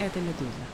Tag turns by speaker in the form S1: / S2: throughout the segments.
S1: Это «Медуза».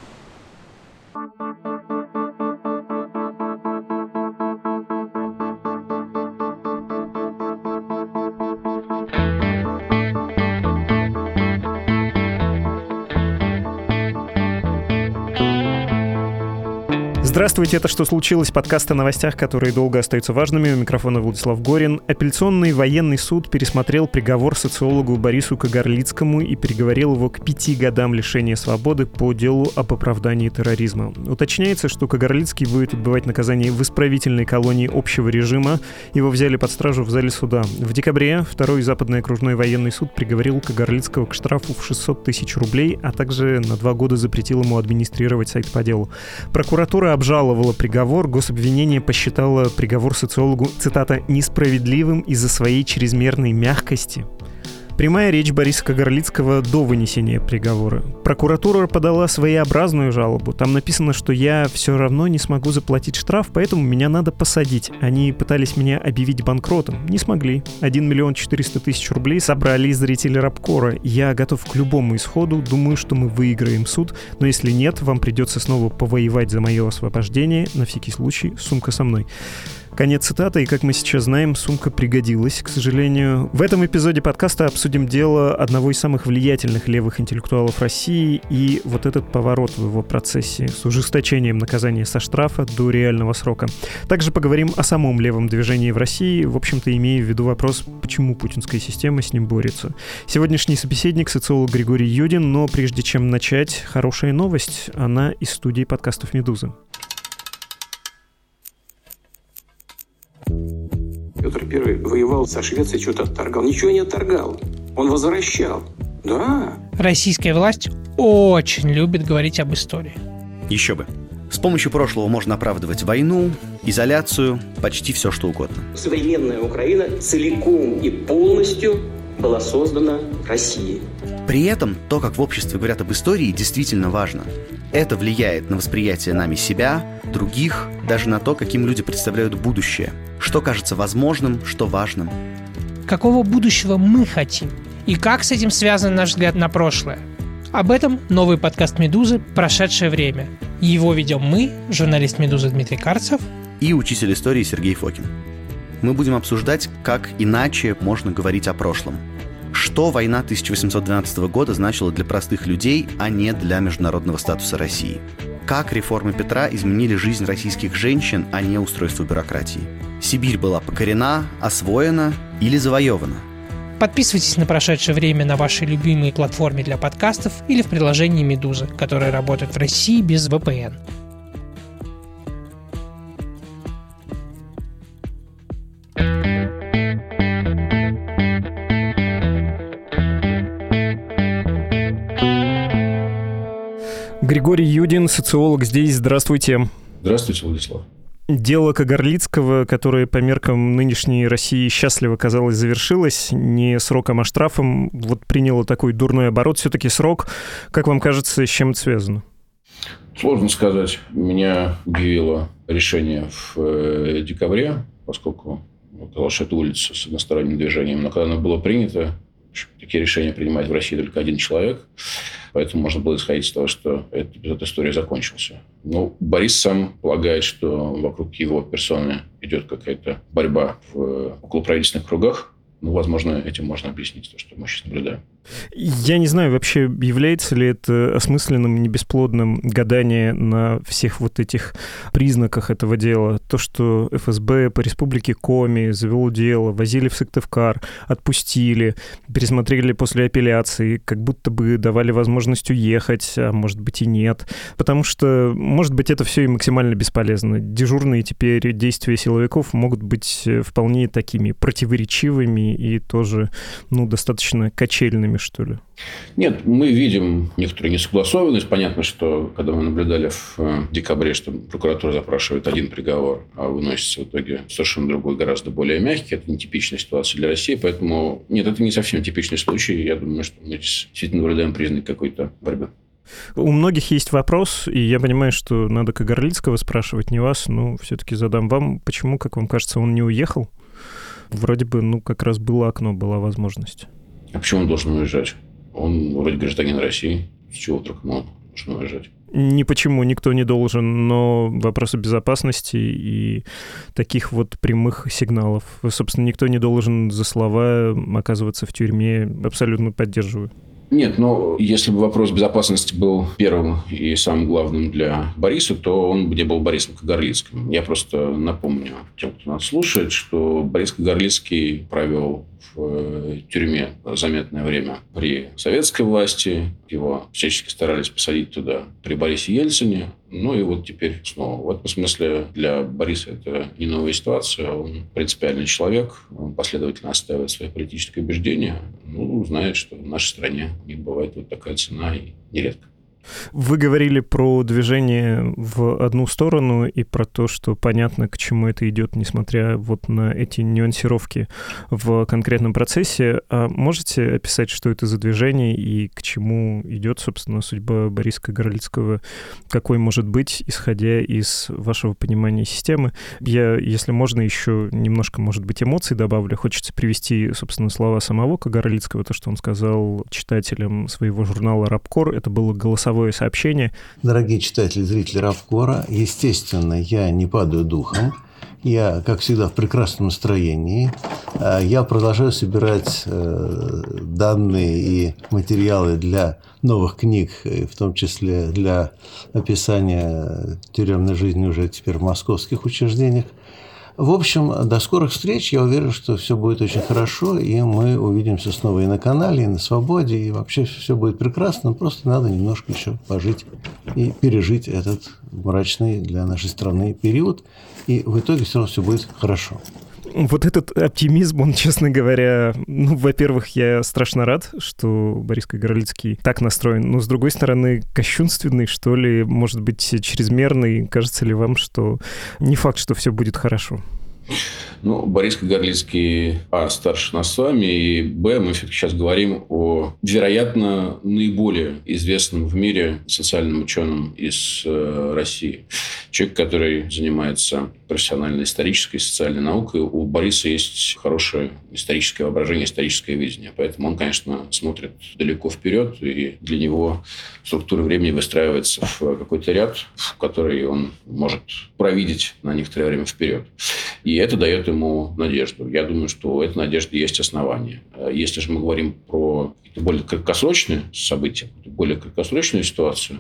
S2: Здравствуйте, это «Что случилось?» Подкаст о новостях, которые долго остаются важными. У микрофона Владислав Горин. Апелляционный военный суд пересмотрел приговор социологу Борису Кагарлицкому и приговорил его к пяти годам лишения свободы по делу об оправдании терроризма. Уточняется, что Кагарлицкий будет отбывать наказание в исправительной колонии общего режима. Его взяли под стражу в зале суда. В декабре второй западный окружной военный суд приговорил Кагарлицкого к штрафу в 600 тысяч рублей, а также на два года запретил ему администрировать сайт по делу. Прокуратура обжаловала обжаловала приговор, гособвинение посчитало приговор социологу, цитата, «несправедливым из-за своей чрезмерной мягкости». Прямая речь Бориса Кагарлицкого до вынесения приговора. Прокуратура подала своеобразную жалобу. Там написано, что я все равно не смогу заплатить штраф, поэтому меня надо посадить. Они пытались меня объявить банкротом. Не смогли. 1 миллион 400 тысяч рублей собрали зрители Рабкора. Я готов к любому исходу. Думаю, что мы выиграем суд. Но если нет, вам придется снова повоевать за мое освобождение. На всякий случай, сумка со мной. Конец цитаты, и как мы сейчас знаем, сумка пригодилась, к сожалению. В этом эпизоде подкаста обсудим дело одного из самых влиятельных левых интеллектуалов России и вот этот поворот в его процессе с ужесточением наказания со штрафа до реального срока. Также поговорим о самом левом движении в России, в общем-то, имея в виду вопрос, почему путинская система с ним борется. Сегодняшний собеседник — социолог Григорий Юдин, но прежде чем начать, хорошая новость. Она из студии подкастов «Медузы».
S3: Петр I воевал со Швецией, что-то отторгал. Ничего не отторгал. Он возвращал. Да.
S4: Российская власть очень любит говорить об истории.
S5: Еще бы. С помощью прошлого можно оправдывать войну, изоляцию, почти все, что угодно.
S3: Современная Украина целиком и полностью была создана Россией.
S5: При этом то, как в обществе говорят об истории, действительно важно. Это влияет на восприятие нами себя, других, даже на то, каким люди представляют будущее, что кажется возможным, что важным.
S4: Какого будущего мы хотим? И как с этим связан наш взгляд на прошлое? Об этом новый подкаст «Медузы. Прошедшее время». Его ведем мы, журналист «Медузы» Дмитрий Карцев
S5: и учитель истории Сергей Фокин. Мы будем обсуждать, как иначе можно говорить о прошлом – что война 1812 года значила для простых людей, а не для международного статуса России? Как реформы Петра изменили жизнь российских женщин, а не устройство бюрократии? Сибирь была покорена, освоена или завоевана?
S4: Подписывайтесь на прошедшее время на вашей любимой платформе для подкастов или в приложении «Медуза», которое работает в России без VPN.
S2: Григорий Юдин, социолог здесь. Здравствуйте.
S6: Здравствуйте, Владислав.
S2: Дело Кагарлицкого, которое по меркам нынешней России счастливо, казалось, завершилось, не сроком, а штрафом, вот приняло такой дурной оборот. Все-таки срок, как вам кажется, с чем это связано?
S6: Сложно сказать. Меня удивило решение в э, декабре, поскольку что это улица с односторонним движением. Но когда оно было принято, такие решения принимает в России только один человек. Поэтому можно было исходить из того, что эта история закончился. Но Борис сам полагает, что вокруг его персоны идет какая-то борьба в околоправительственных кругах. Ну, возможно, этим можно объяснить то, что мы сейчас наблюдаем.
S2: Я не знаю, вообще является ли это осмысленным, не бесплодным гадание на всех вот этих признаках этого дела. То, что ФСБ по республике Коми завело дело, возили в Сыктывкар, отпустили, пересмотрели после апелляции, как будто бы давали возможность уехать, а может быть и нет. Потому что, может быть, это все и максимально бесполезно. Дежурные теперь действия силовиков могут быть вполне такими противоречивыми и тоже, ну, достаточно качельными вами, что ли?
S6: Нет, мы видим некоторую несогласованность. Понятно, что когда мы наблюдали в э, декабре, что прокуратура запрашивает один приговор, а выносится в итоге совершенно другой, гораздо более мягкий, это нетипичная ситуация для России. Поэтому, нет, это не совсем типичный случай. Я думаю, что мы действительно наблюдаем признак какой-то борьбы.
S2: У многих есть вопрос, и я понимаю, что надо Кагарлицкого спрашивать, не вас, но все-таки задам вам. Почему, как вам кажется, он не уехал? Вроде бы, ну, как раз было окно, была возможность.
S6: А почему он должен уезжать? Он вроде гражданин России. С чего вдруг ему нужно уважать.
S2: Ни почему никто не должен, но вопросы безопасности и таких вот прямых сигналов. Собственно, никто не должен за слова оказываться в тюрьме. Абсолютно поддерживаю.
S6: Нет, но если бы вопрос безопасности был первым и самым главным для Бориса, то он бы не был Борисом Кагарлицким. Я просто напомню тем, кто нас слушает, что Борис Кагарлицкий провел в э, тюрьме заметное время при советской власти. Его всячески старались посадить туда при Борисе Ельцине. Ну и вот теперь снова. В этом смысле для Бориса это не новая ситуация. Он принципиальный человек. Он последовательно отстаивает свои политические убеждения. Ну, знает, что в нашей стране не бывает вот такая цена и нередко.
S2: Вы говорили про движение в одну сторону и про то, что понятно, к чему это идет, несмотря вот на эти нюансировки в конкретном процессе. А можете описать, что это за движение и к чему идет, собственно, судьба Бориса Горлицкого? Какой может быть, исходя из вашего понимания системы? Я, если можно, еще немножко, может быть, эмоций добавлю. Хочется привести, собственно, слова самого Кагарлицкого, то, что он сказал читателям своего журнала «Рабкор». Это было голосование голосовое сообщение.
S1: Дорогие читатели, зрители Равкора, естественно, я не падаю духом. Я, как всегда, в прекрасном настроении. А, я продолжаю собирать э, данные и материалы для новых книг, в том числе для описания тюремной жизни уже теперь в московских учреждениях. В общем, до скорых встреч. Я уверен, что все будет очень хорошо, и мы увидимся снова и на канале, и на свободе, и вообще все будет прекрасно. Просто надо немножко еще пожить и пережить этот мрачный для нашей страны период. И в итоге все равно все будет хорошо.
S2: Вот этот оптимизм, он, честно говоря, ну, во-первых, я страшно рад, что Борис Кагарлицкий так настроен, но, с другой стороны, кощунственный, что ли, может быть, чрезмерный. Кажется ли вам, что не факт, что все будет хорошо?
S6: Ну, Борис Кагарлицкий, а, старше нас с вами, и, б, мы сейчас говорим о, вероятно, наиболее известном в мире социальном ученом из э, России. Человек, который занимается профессиональной исторической социальной наукой. У Бориса есть хорошее историческое воображение, историческое видение. Поэтому он, конечно, смотрит далеко вперед, и для него структура времени выстраивается в какой-то ряд, в который он может провидеть на некоторое время вперед. И это дает ему надежду. Я думаю, что у этой надежды есть основания. Если же мы говорим про более краткосрочные события, более краткосрочную ситуацию,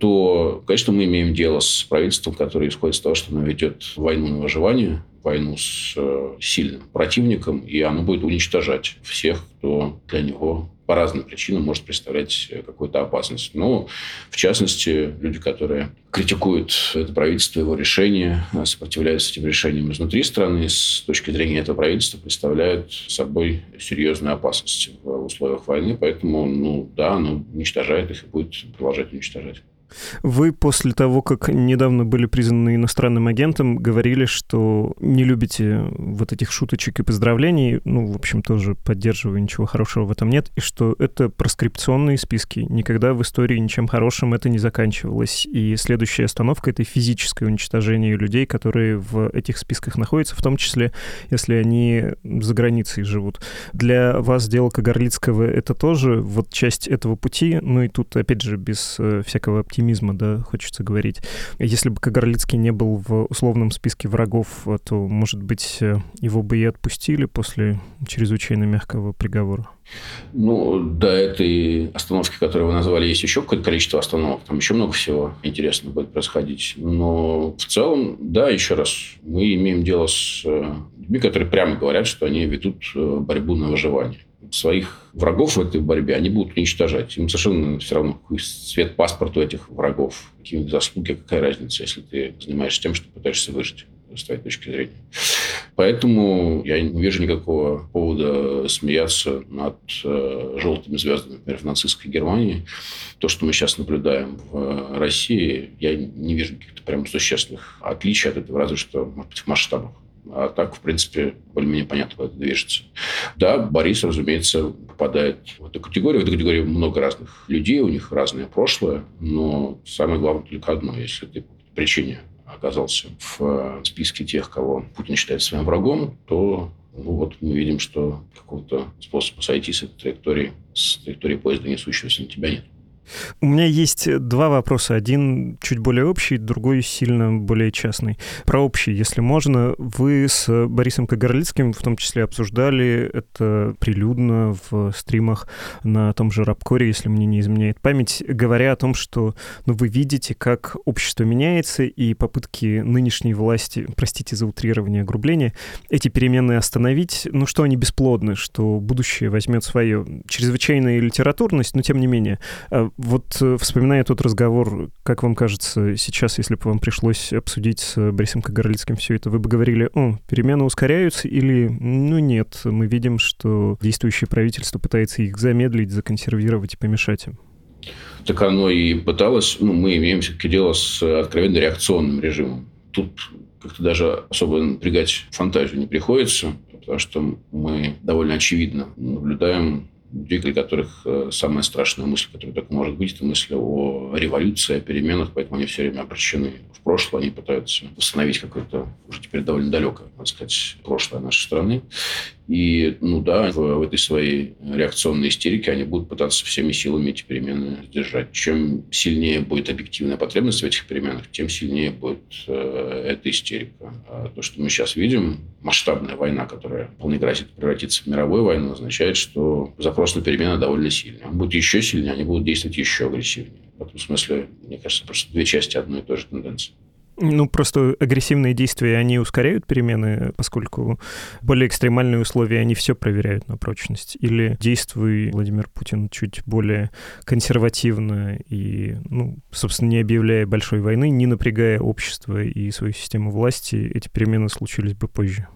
S6: то, конечно, мы имеем дело с правительством, которое исходит из того, что оно ведет войну на выживание, войну с э, сильным противником, и оно будет уничтожать всех, кто для него по разным причинам может представлять э, какую-то опасность. Но, в частности, люди, которые критикуют это правительство, его решения, э, сопротивляются этим решениям изнутри страны, с точки зрения этого правительства, представляют собой серьезную опасность в условиях войны. Поэтому, ну да, оно уничтожает их и будет продолжать уничтожать.
S2: Вы после того, как недавно были признаны иностранным агентом, говорили, что не любите вот этих шуточек и поздравлений. Ну, в общем, тоже поддерживаю, ничего хорошего в этом нет. И что это проскрипционные списки. Никогда в истории ничем хорошим это не заканчивалось. И следующая остановка — это физическое уничтожение людей, которые в этих списках находятся, в том числе, если они за границей живут. Для вас дело Кагарлицкого — это тоже вот часть этого пути. Ну и тут, опять же, без э, всякого оптимизма оптимизма, да, хочется говорить. Если бы Кагарлицкий не был в условном списке врагов, то, может быть, э, его бы и отпустили после чрезвычайно мягкого приговора?
S6: Ну, до этой остановки, которую вы назвали, есть еще какое-то количество остановок. Там еще много всего интересного будет происходить. Но в целом, да, еще раз, мы имеем дело с э, людьми, которые прямо говорят, что они ведут э, борьбу на выживание своих врагов в этой борьбе они будут уничтожать. Им совершенно все равно, какой цвет паспорта у этих врагов, какие заслуги, какая разница, если ты занимаешься тем, что пытаешься выжить с твоей точки зрения. Поэтому я не вижу никакого повода смеяться над э, желтыми звездами, например, в нацистской Германии. То, что мы сейчас наблюдаем в России, я не вижу каких-то прям существенных отличий от этого, разве что, может быть, в масштабах. А так, в принципе, более-менее понятно, куда это движется. Да, Борис, разумеется, попадает в эту категорию. В этой категории много разных людей, у них разное прошлое, но самое главное только одно. Если ты по причине оказался в э, списке тех, кого Путин считает своим врагом, то ну вот мы видим, что какого-то способа сойти с этой траектории, с траектории поезда, несущегося на тебя нет.
S2: У меня есть два вопроса. Один чуть более общий, другой сильно более частный. Про общий, если можно. Вы с Борисом Кагарлицким в том числе обсуждали это прилюдно в стримах на том же Рабкоре, если мне не изменяет память, говоря о том, что ну, вы видите, как общество меняется, и попытки нынешней власти, простите за утрирование огрубления, эти перемены остановить, ну что они бесплодны, что будущее возьмет свое. Чрезвычайная литературность, но тем не менее. Вот э, вспоминая тот разговор, как вам кажется, сейчас, если бы вам пришлось обсудить с Борисом Кагарлицким все это, вы бы говорили, о, перемены ускоряются или, ну нет, мы видим, что действующее правительство пытается их замедлить, законсервировать и помешать им?
S6: Так оно и пыталось. Ну, мы имеем все-таки дело с откровенно реакционным режимом. Тут как-то даже особо напрягать фантазию не приходится, потому что мы довольно очевидно наблюдаем двигатель которых э, самая страшная мысль, которая только может быть, это мысль о революции, о переменах, поэтому они все время обращены в прошлое, они пытаются восстановить какое-то уже теперь довольно далекое, надо сказать, прошлое нашей страны. И, ну да, в, в этой своей реакционной истерике они будут пытаться всеми силами эти перемены сдержать. Чем сильнее будет объективная потребность в этих переменах, тем сильнее будет э, эта истерика. А то, что мы сейчас видим, масштабная война, которая вполне грозит превратиться в мировую войну, означает, что запрос на перемены довольно сильный. Он будет еще сильнее, они будут действовать еще агрессивнее. В этом смысле, мне кажется, просто две части одной и той же тенденции.
S2: Ну, просто агрессивные действия, они ускоряют перемены, поскольку более экстремальные условия, они все проверяют на прочность. Или действует Владимир Путин чуть более консервативно и, ну, собственно, не объявляя большой войны, не напрягая общество и свою систему власти, эти перемены случились бы позже.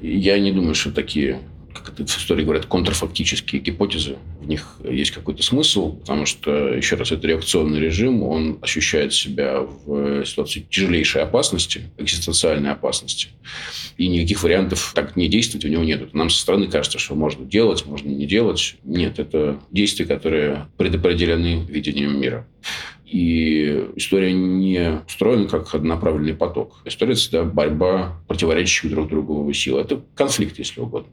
S6: Я не думаю, что такие как это в истории говорят, контрфактические гипотезы. В них есть какой-то смысл, потому что, еще раз, это реакционный режим, он ощущает себя в ситуации тяжелейшей опасности, экзистенциальной опасности. И никаких вариантов так не действовать у него нет. Нам со стороны кажется, что можно делать, можно не делать. Нет, это действия, которые предопределены видением мира. И история не устроена как однонаправленный поток. История – всегда борьба противоречащих друг другу сил. Это конфликт, если угодно.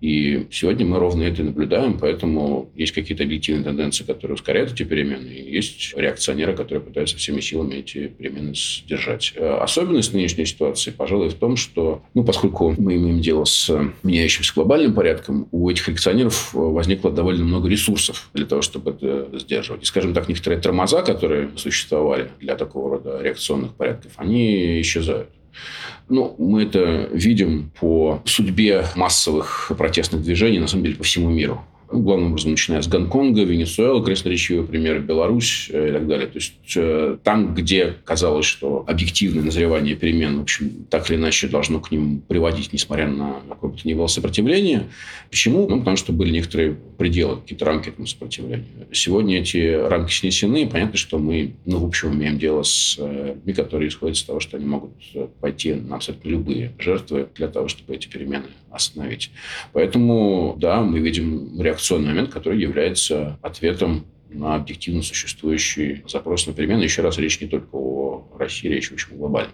S6: И сегодня мы ровно это наблюдаем, поэтому есть какие-то объективные тенденции, которые ускоряют эти перемены, и есть реакционеры, которые пытаются всеми силами эти перемены сдержать. Э, особенность нынешней ситуации, пожалуй, в том, что, ну, поскольку мы имеем дело с меняющимся глобальным порядком, у этих реакционеров возникло довольно много ресурсов для того, чтобы это сдерживать. И, скажем так, некоторые тормоза, которые существовали для такого рода реакционных порядков, они исчезают. Ну, мы это видим по судьбе массовых протестных движений, на самом деле, по всему миру главным образом, начиная с Гонконга, Венесуэла, красноречивый пример, Беларусь э, и так далее. То есть э, там, где казалось, что объективное назревание перемен, в общем, так или иначе должно к ним приводить, несмотря на какое бы то ни было сопротивление. Почему? Ну, потому что были некоторые пределы, какие-то рамки этому сопротивлению. Сегодня эти рамки снесены, и понятно, что мы, ну, в общем, имеем дело с э, людьми, которые исходят из того, что они могут пойти на абсолютно любые жертвы для того, чтобы эти перемены остановить. Поэтому, да, мы видим реакционный момент, который является ответом на объективно существующий запрос на перемены. Еще раз, речь не только о России, речь очень глобальном.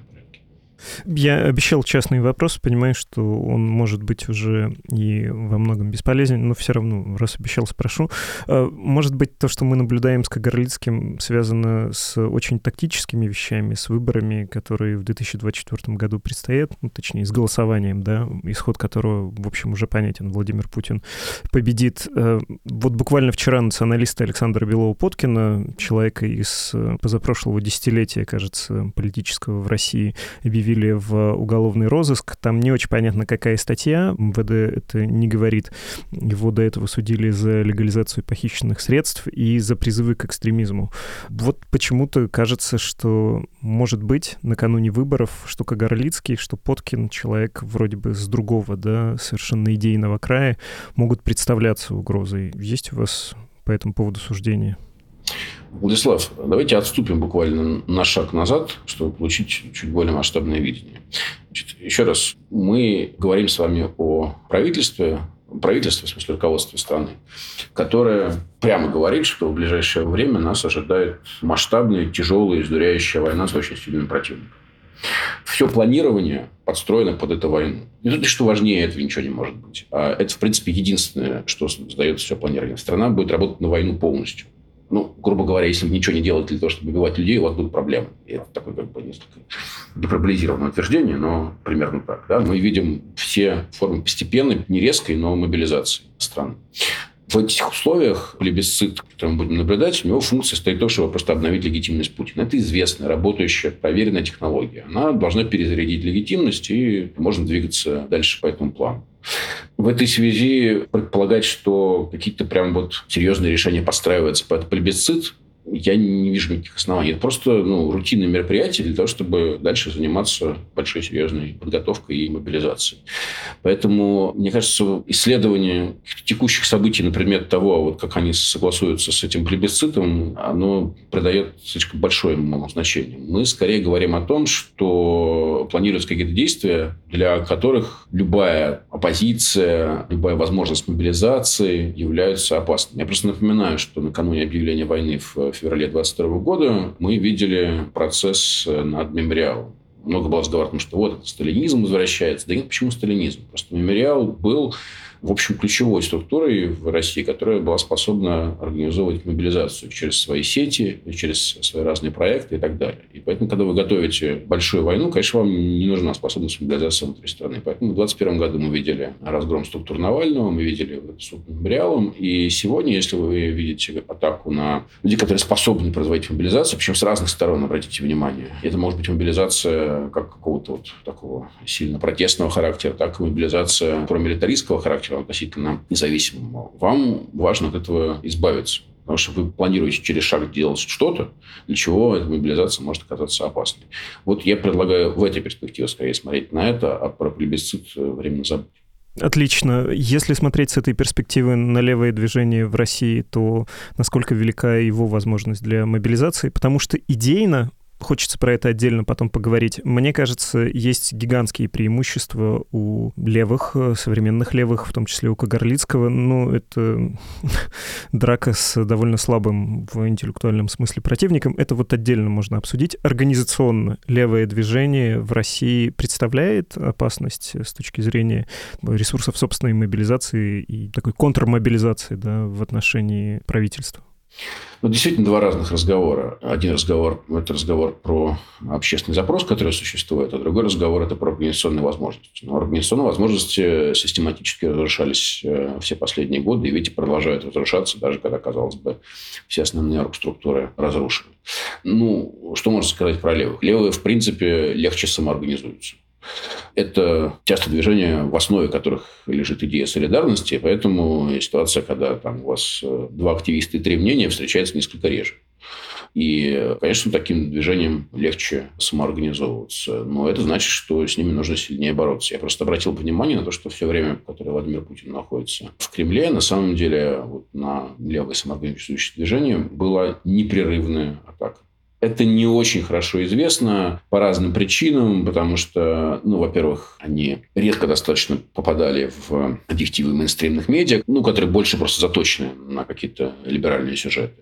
S2: Я обещал частный вопрос, понимаю, что он может быть уже и во многом бесполезен, но все равно, раз обещал, спрошу. А, может быть, то, что мы наблюдаем с Кагарлицким, связано с очень тактическими вещами, с выборами, которые в 2024 году предстоят, ну, точнее, с голосованием, да, исход которого, в общем, уже понятен. Владимир Путин победит. А, вот буквально вчера националисты Александра Белова-Подкина, человека из э, позапрошлого десятилетия, кажется, политического в России, объявили объявили в уголовный розыск. Там не очень понятно, какая статья. МВД это не говорит. Его до этого судили за легализацию похищенных средств и за призывы к экстремизму. Вот почему-то кажется, что, может быть, накануне выборов, что Кагарлицкий, что Поткин, человек вроде бы с другого, да, совершенно идейного края, могут представляться угрозой. Есть у вас по этому поводу суждения?
S6: Владислав, давайте отступим буквально на шаг назад, чтобы получить чуть более масштабное видение. Значит, еще раз, мы говорим с вами о правительстве, правительстве, в смысле руководстве страны, которое прямо говорит, что в ближайшее время нас ожидает масштабная, тяжелая, издуряющая война с очень сильным противником. Все планирование подстроено под эту войну. Не то, что важнее этого ничего не может быть. А это, в принципе, единственное, что сдается все планирование. Страна будет работать на войну полностью. Ну, грубо говоря, если ничего не делаете для того, чтобы убивать людей, у вас будут проблемы. И это такое как бы несколько гиперболизированное утверждение, но примерно так. Да? Мы видим все формы постепенной, не резкой, но мобилизации стран. В этих условиях плебисцит, который мы будем наблюдать, у него функция стоит том, чтобы просто обновить легитимность Путина. Это известная, работающая, проверенная технология. Она должна перезарядить легитимность, и можно двигаться дальше по этому плану. В этой связи предполагать, что какие-то прям вот серьезные решения подстраиваются под плебисцит, я не вижу никаких оснований. Это просто ну, рутинное мероприятие для того, чтобы дальше заниматься большой серьезной подготовкой и мобилизацией. Поэтому, мне кажется, исследование текущих событий на предмет того, вот как они согласуются с этим плебисцитом, оно придает слишком большое ему значение. Мы скорее говорим о том, что планируются какие-то действия, для которых любая оппозиция, любая возможность мобилизации являются опасными. Я просто напоминаю, что накануне объявления войны в феврале 22 года мы видели процесс над мемориалом. Много было том, что вот сталинизм возвращается. Да нет, почему сталинизм? Просто мемориал был в общем, ключевой структурой в России, которая была способна организовывать мобилизацию через свои сети, через свои разные проекты и так далее. И поэтому, когда вы готовите большую войну, конечно, вам не нужна способность мобилизации внутри страны. Поэтому в 2021 году мы видели разгром структур Навального, мы видели суд мемориалом. И сегодня, если вы видите атаку на людей, которые способны производить мобилизацию, причем с разных сторон, обратите внимание, это может быть мобилизация как какого-то вот такого сильно протестного характера, так и мобилизация промилитаристского характера, относительно независимым, вам важно от этого избавиться. Потому что вы планируете через шаг делать что-то, для чего эта мобилизация может оказаться опасной. Вот я предлагаю в этой перспективе скорее смотреть на это, а про плебисцит временно забыть.
S2: Отлично. Если смотреть с этой перспективы на левое движение в России, то насколько велика его возможность для мобилизации? Потому что идейно Хочется про это отдельно потом поговорить. Мне кажется, есть гигантские преимущества у левых, э, современных левых, в том числе у Кагарлицкого. Ну, это драка с довольно слабым в интеллектуальном смысле противником. Это вот отдельно можно обсудить. Организационно левое движение в России представляет опасность с точки зрения ресурсов собственной мобилизации и такой контрмобилизации да, в отношении правительства?
S6: Ну, действительно, два разных разговора. Один разговор – это разговор про общественный запрос, который существует, а другой разговор – это про организационные возможности. Но организационные возможности систематически разрушались э, все последние годы, и ведь продолжают разрушаться, даже когда, казалось бы, все основные оргструктуры разрушены. Ну, что можно сказать про левых? Левые, в принципе, легче самоорганизуются. Это часто движения, в основе которых лежит идея солидарности, поэтому ситуация, когда там у вас э, два активиста и три мнения, встречается несколько реже. И, конечно, таким движением легче самоорганизовываться. Но это значит, что с ними нужно сильнее бороться. Я просто обратил внимание на то, что все время, которое Владимир Путин находится в Кремле, на самом деле вот на левое самоорганизующее движение была непрерывная атака. Это не очень хорошо известно по разным причинам, потому что, ну, во-первых, они редко достаточно попадали в объективы мейнстримных медиа, ну, которые больше просто заточены на какие-то либеральные сюжеты.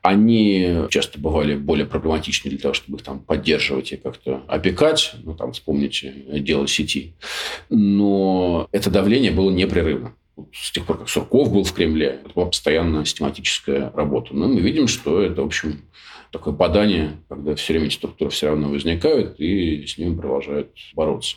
S6: Они часто бывали более проблематичны для того, чтобы их там поддерживать и как-то опекать. Ну, там, вспомните дело сети. Но это давление было непрерывно с тех пор, как Сурков был в Кремле, это была постоянная систематическая работа. Но мы видим, что это, в общем, такое бадание, когда все время эти структуры все равно возникают, и с ними продолжают бороться.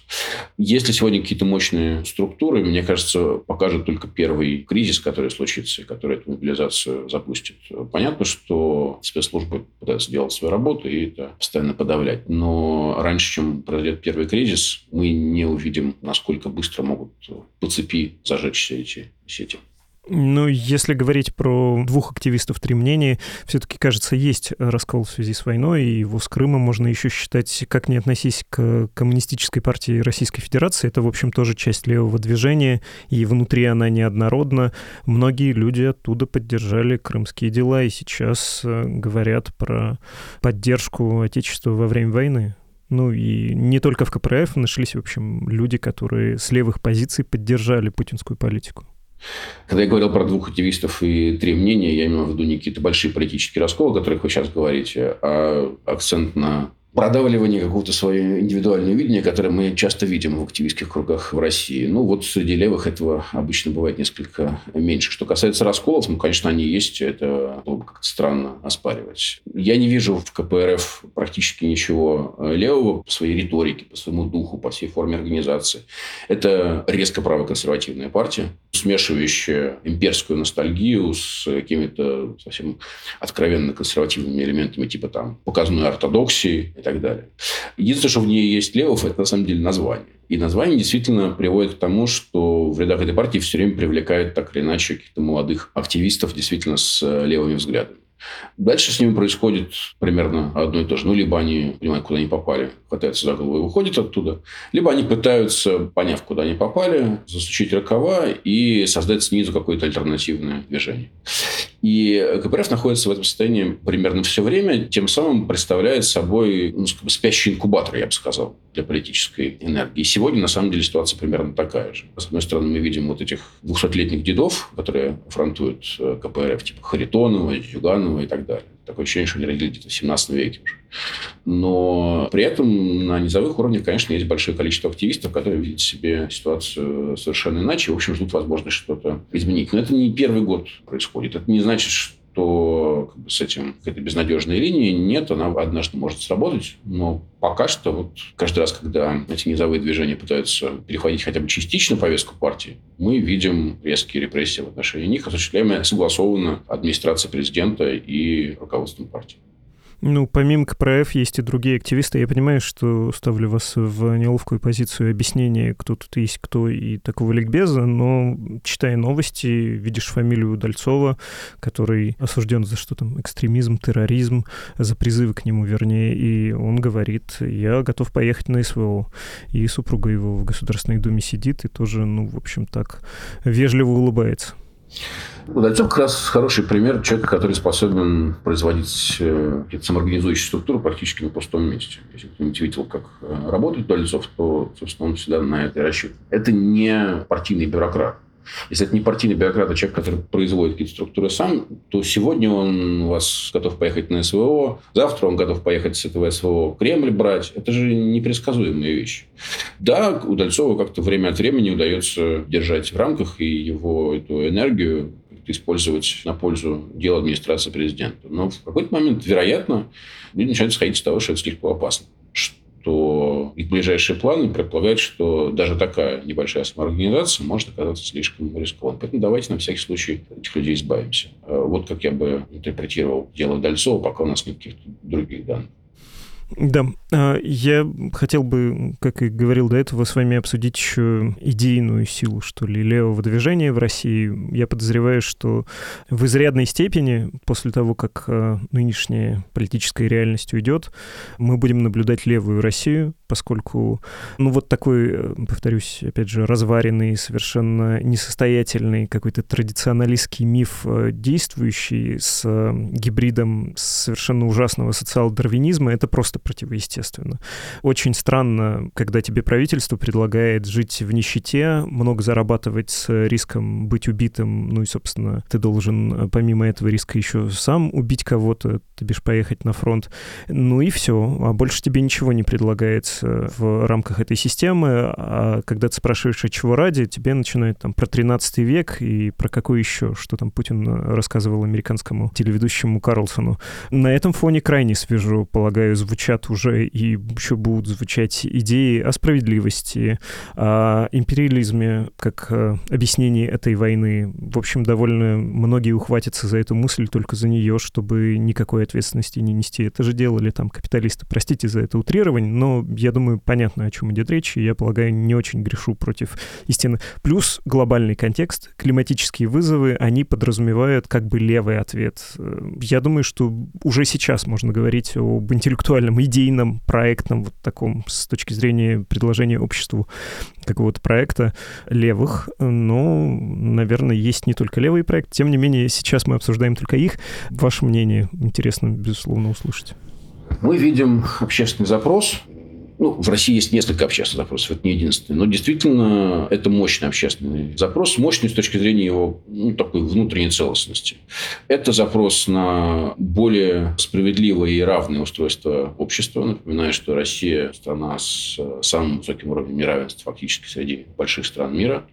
S6: Если сегодня какие-то мощные структуры, мне кажется, покажет только первый кризис, который случится, и который эту мобилизацию запустит. Понятно, что спецслужбы пытаются делать свою работу и это постоянно подавлять. Но раньше, чем произойдет первый кризис, мы не увидим, насколько быстро могут по цепи зажечься эти сети.
S2: Ну, если говорить про двух активистов три мнения, все-таки, кажется, есть раскол в связи с войной, и его с Крымом можно еще считать, как не относись к коммунистической партии Российской Федерации, это, в общем, тоже часть левого движения, и внутри она неоднородна. Многие люди оттуда поддержали крымские дела, и сейчас э, говорят про поддержку Отечества во время войны. Ну и не только в КПРФ нашлись, в общем, люди, которые с левых позиций поддержали путинскую политику.
S6: Когда я говорил про двух активистов и три мнения, я имел в виду не какие-то большие политические расколы, о которых вы сейчас говорите, а акцент на продавливание какого-то своего индивидуального видения, которое мы часто видим в активистских кругах в России. Ну, вот среди левых этого обычно бывает несколько меньше. Что касается расколов, ну, конечно, они есть, это было бы как-то странно оспаривать. Я не вижу в КПРФ практически ничего левого по своей риторике, по своему духу, по всей форме организации. Это резко правоконсервативная партия, смешивающая имперскую ностальгию с какими-то совсем откровенно консервативными элементами, типа там показной ортодоксии так далее. Единственное, что в ней есть левов, это на самом деле название. И название действительно приводит к тому, что в рядах этой партии все время привлекают так или иначе каких-то молодых активистов действительно с левыми взглядами. Дальше с ними происходит примерно одно и то же. Ну, либо они понимают, куда они попали, хватаются за голову и выходят оттуда, либо они пытаются, поняв, куда они попали, засучить рукава и создать снизу какое-то альтернативное движение. И КПРФ находится в этом состоянии примерно все время, тем самым представляет собой ну, спящий инкубатор, я бы сказал, для политической энергии. Сегодня, на самом деле, ситуация примерно такая же. С одной стороны, мы видим вот этих 200-летних дедов, которые фронтуют э, КПРФ, типа Харитонова, Юганова и так далее. Такое ощущение, что они родились где-то в 17 веке уже. Но при этом на низовых уровнях, конечно, есть большое количество активистов, которые видят себе ситуацию совершенно иначе в общем, ждут возможность что-то изменить. Но это не первый год происходит. Это не значит, что как бы, с этим какой-то безнадежной линии нет, она однажды может сработать, но пока что вот каждый раз, когда эти низовые движения пытаются переходить хотя бы частично повестку партии, мы видим резкие репрессии в отношении них, осуществляемые согласованно администрацией президента и руководством партии.
S2: Ну, помимо КПРФ есть и другие активисты. Я понимаю, что ставлю вас в неловкую позицию объяснения, кто тут есть кто и такого ликбеза, но читая новости, видишь фамилию Удальцова, который осужден за что там, экстремизм, терроризм, за призывы к нему, вернее, и он говорит, я готов поехать на СВО. И супруга его в Государственной Думе сидит и тоже, ну, в общем, так вежливо улыбается.
S6: Удальцов как раз хороший пример человека, который способен производить э, какие-то самоорганизующие структуры практически на пустом месте. Если кто-нибудь видел, как э, работает Удальцов, то, собственно, он всегда на это и рассчитывает. Это не партийный бюрократ. Если это не партийный бюрократ, а человек, который производит какие-то структуры сам, то сегодня он у вас готов поехать на СВО, завтра он готов поехать с этого СВО Кремль брать. Это же непредсказуемые вещи. Да, Удальцову как-то время от времени удается держать в рамках и его эту энергию использовать на пользу дела администрации президента. Но в какой-то момент, вероятно, люди начинают сходить с того, что это слишком опасно то их ближайшие планы предполагают, что даже такая небольшая самоорганизация может оказаться слишком рискованной. Поэтому давайте на всякий случай этих людей избавимся. А вот как я бы интерпретировал дело Дальцова, пока у нас нет каких-то других данных.
S2: Да, а, я хотел бы, как и говорил до этого, с вами обсудить еще идейную силу, что ли, левого движения в России. Я подозреваю, что в изрядной степени, после того, как а, нынешняя политическая реальность уйдет, мы будем наблюдать левую Россию, поскольку, ну, вот такой, э, повторюсь, опять же, разваренный, совершенно несостоятельный какой-то традиционалистский миф, э, действующий с э, гибридом совершенно ужасного социал-дарвинизма, это просто противоестественно. Очень странно, когда тебе правительство предлагает жить в нищете, много зарабатывать с риском быть убитым, ну и, собственно, ты должен помимо этого риска еще сам убить кого-то, ты бишь поехать на фронт. Ну и все, а больше тебе ничего не предлагается в рамках этой системы, а когда ты спрашиваешь, а чего ради, тебе начинают там про 13 век и про какой еще, что там Путин рассказывал американскому телеведущему Карлсону. На этом фоне крайне свежо, полагаю, звучат уже и еще будут звучать идеи о справедливости, о империализме, как э, объяснении этой войны. В общем, довольно многие ухватятся за эту мысль только за нее, чтобы никакой ответственности не нести. Это же делали там капиталисты. Простите за это утрирование, но я думаю, понятно, о чем идет речь, и я полагаю, не очень грешу против истины. Плюс глобальный контекст, климатические вызовы, они подразумевают как бы левый ответ. Я думаю, что уже сейчас можно говорить об интеллектуальном, идейном, проектном, вот таком, с точки зрения предложения обществу какого-то проекта левых, но, наверное, есть не только левый проект, тем не менее, сейчас мы обсуждаем только их. Ваше мнение интересно, безусловно, услышать.
S6: Мы видим общественный запрос Ну, в России есть несколько общественных запросов, это не единственный. Но действительно, это мощный общественный запрос, мощный с точки зрения его ну, такой внутренней целостности. Это запрос на более справедливое и равное устройство общества. Напоминаю, что Россия – страна с самым высоким уровнем неравенства фактически среди больших стран мира.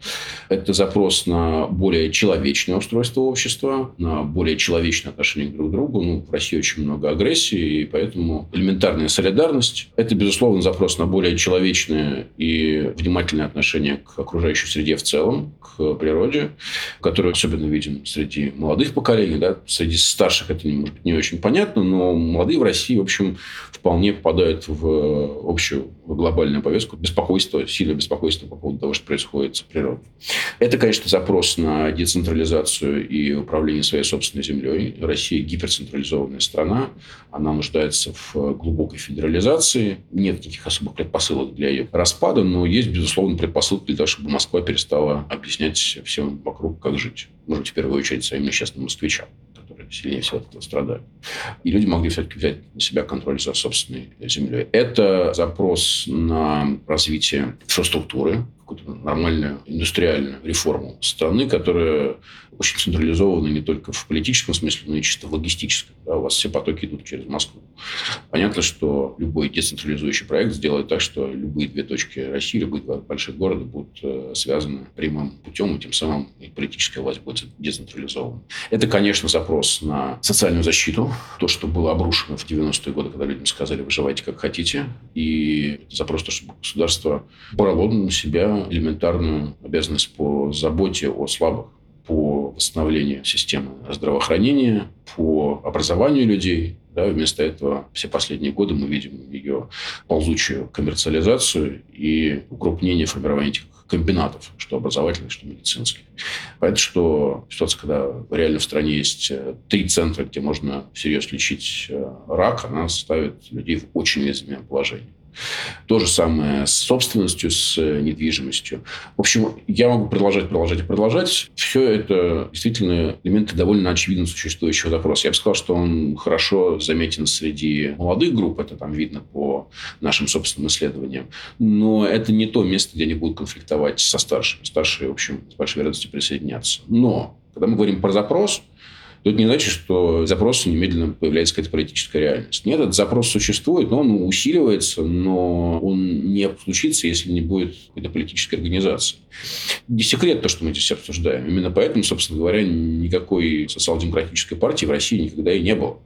S6: Это запрос на более человечное устройство общества, на более человечное отношение друг к другу. Ну, в России очень много агрессии, и поэтому элементарная солидарность – это, безусловно, запрос на более человечное и внимательное отношение к окружающей среде в целом, к природе, который особенно виден среди молодых поколений. Да? Среди старших это, может быть, не очень понятно, но молодые в России, в общем, вполне попадают в общую глобальную повестку беспокойства, сильное беспокойство по поводу того, что происходит с природой. Это, конечно, запрос на децентрализацию и управление своей собственной землей. Россия гиперцентрализованная страна, она нуждается в глубокой федерализации. Нет никаких особых предпосылок для ее распада, но есть, безусловно, предпосылки для того, чтобы Москва перестала объяснять всем вокруг, как жить. Может в первую очередь своим несчастным москвичам которые сильнее всего от этого страдают. И люди могли все-таки взять на себя контроль за собственной землей. Это запрос на развитие инфраструктуры, какую-то нормальную индустриальную реформу страны, которая очень централизована не только в политическом смысле, но и чисто в логистическом. Да, у вас все потоки идут через Москву. Понятно, что любой децентрализующий проект сделает так, что любые две точки России, любые два больших города будут э, связаны прямым путем, и тем самым и политическая власть будет децентрализована. Это, конечно, запрос на социальную защиту, то, что было обрушено в 90-е годы, когда людям сказали, выживайте как хотите, и запрос, то, чтобы государство брало на себя элементарную обязанность по заботе о слабых, по восстановлению системы здравоохранения, по образованию людей. Да, вместо этого все последние годы мы видим ее ползучую коммерциализацию и укрупнение формирования этих комбинатов, что образовательных, что медицинских. Понятно, что ситуация, когда реально в стране есть э, три центра, где можно всерьез лечить э, рак, она ставит людей в очень уязвимое положение. То же самое с собственностью, с э, недвижимостью. В общем, я могу продолжать, продолжать и продолжать. Все это действительно элементы довольно очевидно существующего запроса. Я бы сказал, что он хорошо заметен среди молодых групп. Это там видно по нашим собственным исследованиям. Но это не то место, где они будут конфликтовать со старшими. Старшие, в общем, с большой вероятностью присоединятся. Но когда мы говорим про запрос, то это не значит, что запрос немедленно появляется какая-то политическая реальность. Нет, этот запрос существует, но он усиливается, но он не случится, если не будет какой-то политической организации. Не секрет то, что мы здесь обсуждаем. Именно поэтому, собственно говоря, никакой социал-демократической партии в России никогда и не было.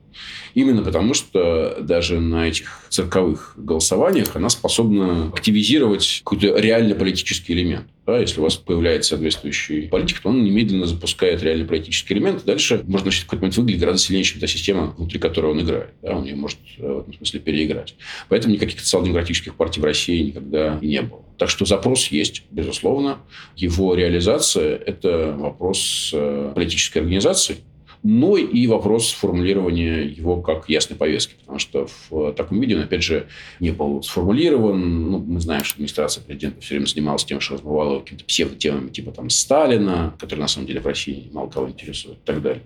S6: Именно потому, что даже на этих цирковых голосованиях она способна активизировать какой-то реально политический элемент. Да, если у вас появляется соответствующий политик, то он немедленно запускает реальный политический элемент. Дальше можно в какой-то момент выглядеть гораздо сильнее, чем та система, внутри которой он играет. Да, он ее может э, в этом смысле переиграть. Поэтому никаких социал-демократических партий в России никогда не было. Так что запрос есть, безусловно. Его реализация – это вопрос э, политической организации, но и вопрос формулирования его как ясной повестки. Потому что в таком виде он, опять же, не был сформулирован. Ну, мы знаем, что администрация президента все время занималась тем, что размывала какими-то псевдотемами типа там Сталина, которые на самом деле в России мало кого интересуют и так далее.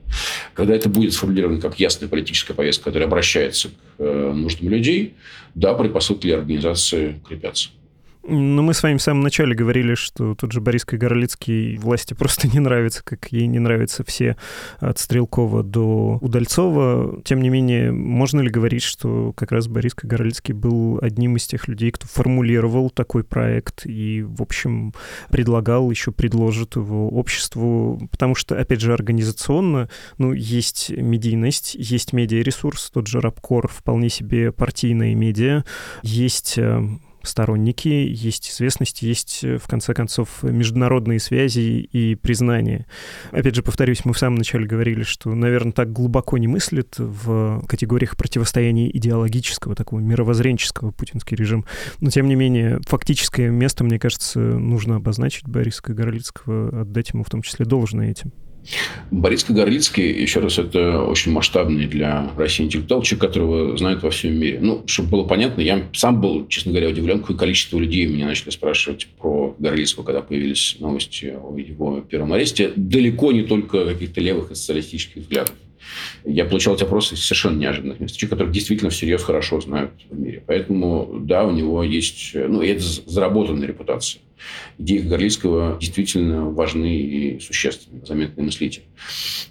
S6: Когда это будет сформулировано как ясная политическая повестка, которая обращается к э, нуждам людей, да, предпосылки для организации крепятся.
S2: Ну, мы с вами в самом начале говорили, что тот же Борис Кагарлицкий власти просто не нравится, как ей не нравятся все от Стрелкова до Удальцова. Тем не менее, можно ли говорить, что как раз Борис Кагарлицкий был одним из тех людей, кто формулировал такой проект и, в общем, предлагал, еще предложит его обществу, потому что, опять же, организационно, ну, есть медийность, есть медиаресурс, тот же Рабкор, вполне себе партийные медиа, есть э, сторонники, есть известность, есть, э, в конце концов, международные связи и признание. Опять же, повторюсь, мы в самом начале говорили, что, наверное, так глубоко не мыслит в категориях противостояния идеологического, такого мировоззренческого путинский режим. Но, тем не менее, фактическое место, мне кажется, нужно обозначить Бориса Горлицкого, отдать ему в том числе должное этим.
S6: Борис Кагарлицкий, еще раз, это очень масштабный для России интеллектуал, человек, которого знают во всем мире. Ну, чтобы было понятно, я сам был, честно говоря, удивлен, какое количество людей меня начали спрашивать про Кагарлицкого, когда появились новости о его первом аресте. Далеко не только каких-то левых и социалистических взглядов. Я получал эти опросы из совершенно неожиданных мест. Человек, которых действительно всерьез хорошо знают в мире. Поэтому, да, у него есть... Ну, это заработанная репутация. Идеи Горлицкого действительно важны и существенны, заметный мыслитель.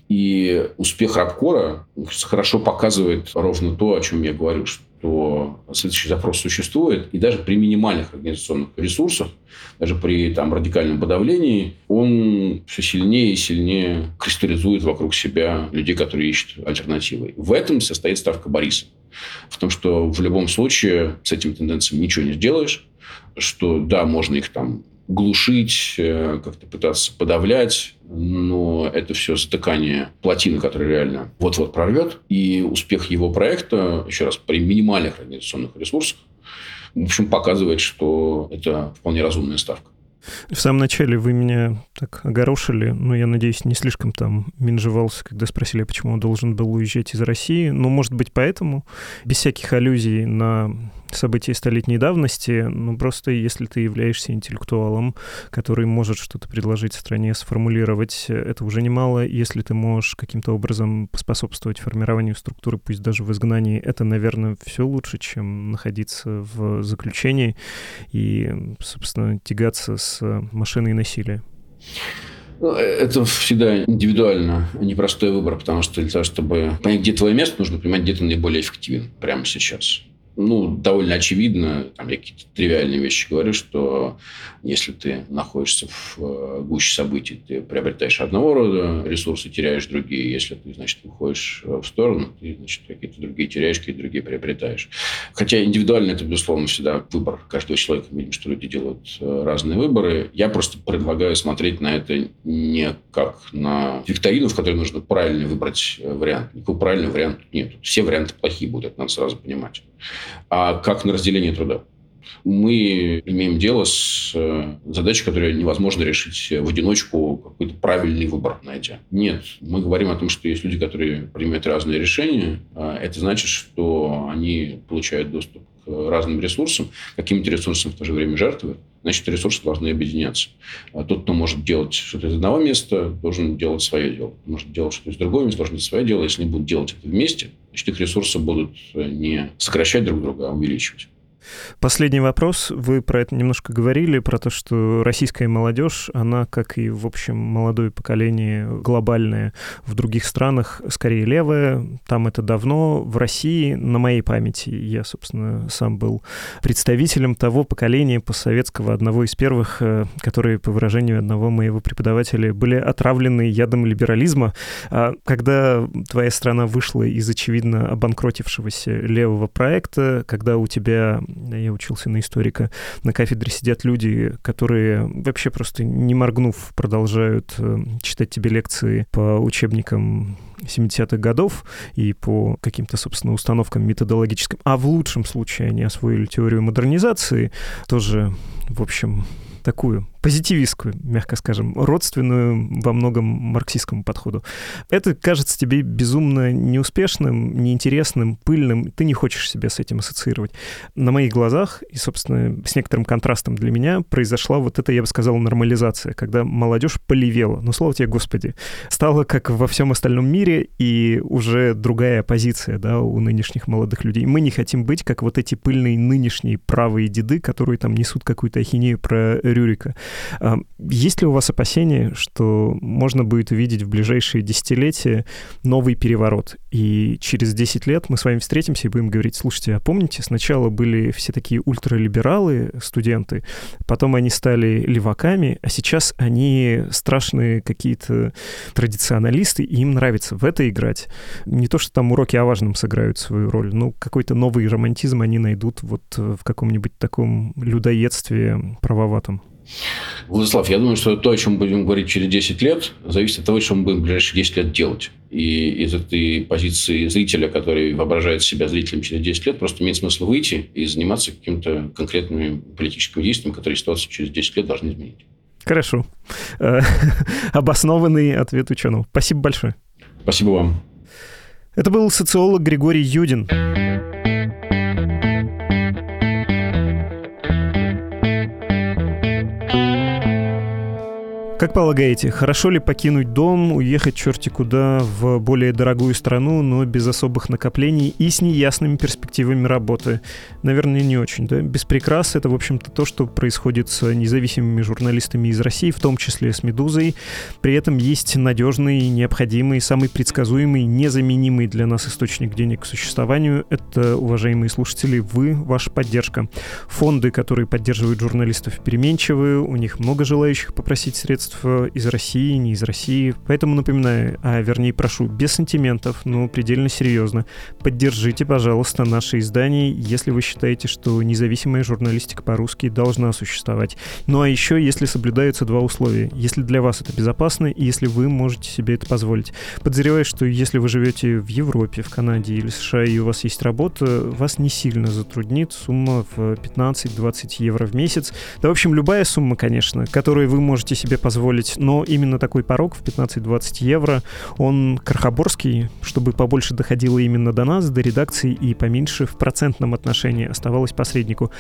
S6: И успех Рабкора хорошо показывает ровно то, о чем я говорю, что то следующий запрос существует, и даже при минимальных организационных ресурсах, даже при там, радикальном подавлении, он все сильнее и сильнее кристаллизует вокруг себя людей, которые ищут альтернативы. В этом состоит ставка Бориса. В том, что в любом случае с этими тенденциями ничего не сделаешь, что да, можно их там глушить, э, как-то пытаться подавлять, но это все затыкание плотины, которая реально вот-вот прорвет. И успех его проекта, еще раз, при минимальных организационных ресурсах, в общем, показывает, что это вполне разумная ставка.
S2: В самом начале вы меня так огорошили, но я надеюсь, не слишком там менжевался, когда спросили, почему он должен был уезжать из России. Ну, может быть, поэтому, без всяких аллюзий на события столетней давности, ну, просто если ты являешься интеллектуалом, который может что-то предложить стране, сформулировать, это уже немало. Если ты можешь каким-то образом поспособствовать формированию структуры, пусть даже в изгнании, это, наверное, все лучше, чем находиться в заключении и, собственно, тягаться с машиной насилия.
S6: Ну, это всегда индивидуально непростой выбор, потому что для того, чтобы понять, где твое место, нужно понимать, где ты наиболее эффективен прямо сейчас ну, довольно очевидно, там я какие-то тривиальные вещи говорю, что если ты находишься в э, гуще событий, ты приобретаешь одного рода ресурсы, теряешь другие. Если ты, значит, выходишь в сторону, ты, значит, какие-то другие теряешь, какие-то другие приобретаешь. Хотя индивидуально это, безусловно, всегда выбор каждого человека. Мы видим, что люди делают э, разные выборы. Я просто предлагаю смотреть на это не как на викторину, в которой нужно правильно выбрать э, вариант. Никакого правильного варианта нет. Все варианты плохие будут, это надо сразу понимать а как на разделение труда. Мы имеем дело с э, задачей, которую невозможно решить в одиночку, какой-то правильный выбор найдя. Нет, мы говорим о том, что есть люди, которые принимают разные решения. А это значит, что они получают доступ к разным ресурсам, каким-то ресурсам в то же время жертвуют. Значит, ресурсы должны объединяться. А тот, кто может делать что-то из одного места, должен делать свое дело. Может делать что-то из другого места, должен делать свое дело. Если они будут делать это вместе, ресурсы будут не сокращать друг друга, а увеличивать.
S2: Последний вопрос. Вы про это немножко говорили, про то, что российская молодежь, она, как и, в общем, молодое поколение глобальное в других странах, скорее левая. Там это давно. В России, на моей памяти, я, собственно, сам был представителем того поколения постсоветского, одного из первых, э, которые, по выражению одного моего преподавателя, были отравлены ядом либерализма. А когда твоя страна вышла из, очевидно, обанкротившегося левого проекта, когда у тебя я учился на историка, на кафедре сидят люди, которые вообще просто не моргнув продолжают э, читать тебе лекции по учебникам 70-х годов и по каким-то, собственно, установкам методологическим. А в лучшем случае они освоили теорию модернизации, тоже, в общем, такую позитивистскую, мягко скажем, родственную во многом марксистскому подходу. Это кажется тебе безумно неуспешным, неинтересным, пыльным. Ты не хочешь себя с этим ассоциировать. На моих глазах, и, собственно, с некоторым контрастом для меня, произошла вот эта, я бы сказал, нормализация, когда молодежь полевела. Ну, слава тебе, Господи. Стала как во всем остальном мире, и уже другая позиция, да, у нынешних молодых людей. Мы не хотим быть как вот эти пыльные нынешние правые деды, которые там несут какую-то ахинею про Рюрика. Есть ли у вас опасения, что можно будет увидеть в ближайшие десятилетия новый переворот? И через 10 лет мы с вами встретимся и будем говорить, слушайте, а помните, сначала были все такие ультралибералы, студенты, потом они стали леваками, а сейчас они страшные какие-то традиционалисты, и им нравится в это играть. Не то, что там уроки о важном сыграют свою роль, но какой-то новый романтизм они найдут вот в каком-нибудь таком людоедстве правоватом.
S6: Владислав, я думаю, что то, о чем мы будем говорить через 10 лет, зависит от того, что мы будем в ближайшие 10 лет делать. И из этой позиции зрителя, который воображает себя зрителем через 10 лет, просто имеет смысл выйти и заниматься каким-то конкретными политическими действиями, которые ситуацию через 10 лет должны изменить.
S2: Хорошо. Э, обоснованный ответ ученого. Спасибо большое.
S6: Спасибо вам.
S2: Это был социолог Григорий Юдин. Как полагаете, хорошо ли покинуть дом, уехать черти куда в более дорогую страну, но без особых накоплений и с неясными перспективами работы? Наверное, не очень, да? Без прикрас — это, в общем-то, то, что происходит с независимыми журналистами из России, в том числе с «Медузой». При этом есть надежный, необходимый, самый предсказуемый, незаменимый для нас источник денег к существованию. Это, уважаемые слушатели, вы, ваша поддержка. Фонды, которые поддерживают журналистов, переменчивые, у них много желающих попросить средств средств э, из России, не из России. Поэтому напоминаю, а вернее прошу, без сантиментов, но предельно серьезно, поддержите, пожалуйста, наши издания, если вы считаете, что независимая журналистика по-русски должна существовать. Ну а еще, если соблюдаются два условия. Если для вас это безопасно, и если вы можете себе это позволить. Подозреваю, что если вы живете в Европе, в Канаде или США, и у вас есть работа, вас не сильно затруднит сумма в 15-20 евро в месяц. Да, в общем, любая сумма, конечно, которую вы можете себе позволить позволить, но именно такой порог в 15-20 евро, он крохоборский, чтобы побольше доходило именно до нас, до редакции, и поменьше в процентном отношении оставалось посреднику.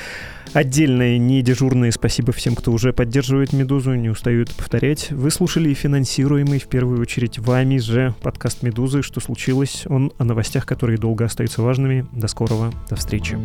S2: Отдельное не дежурное спасибо всем, кто уже поддерживает «Медузу», не устаю это повторять. Вы слушали финансируемый в первую очередь вами же подкаст «Медузы. Что случилось?» Он о новостях, которые долго остаются важными. До скорого, до встречи.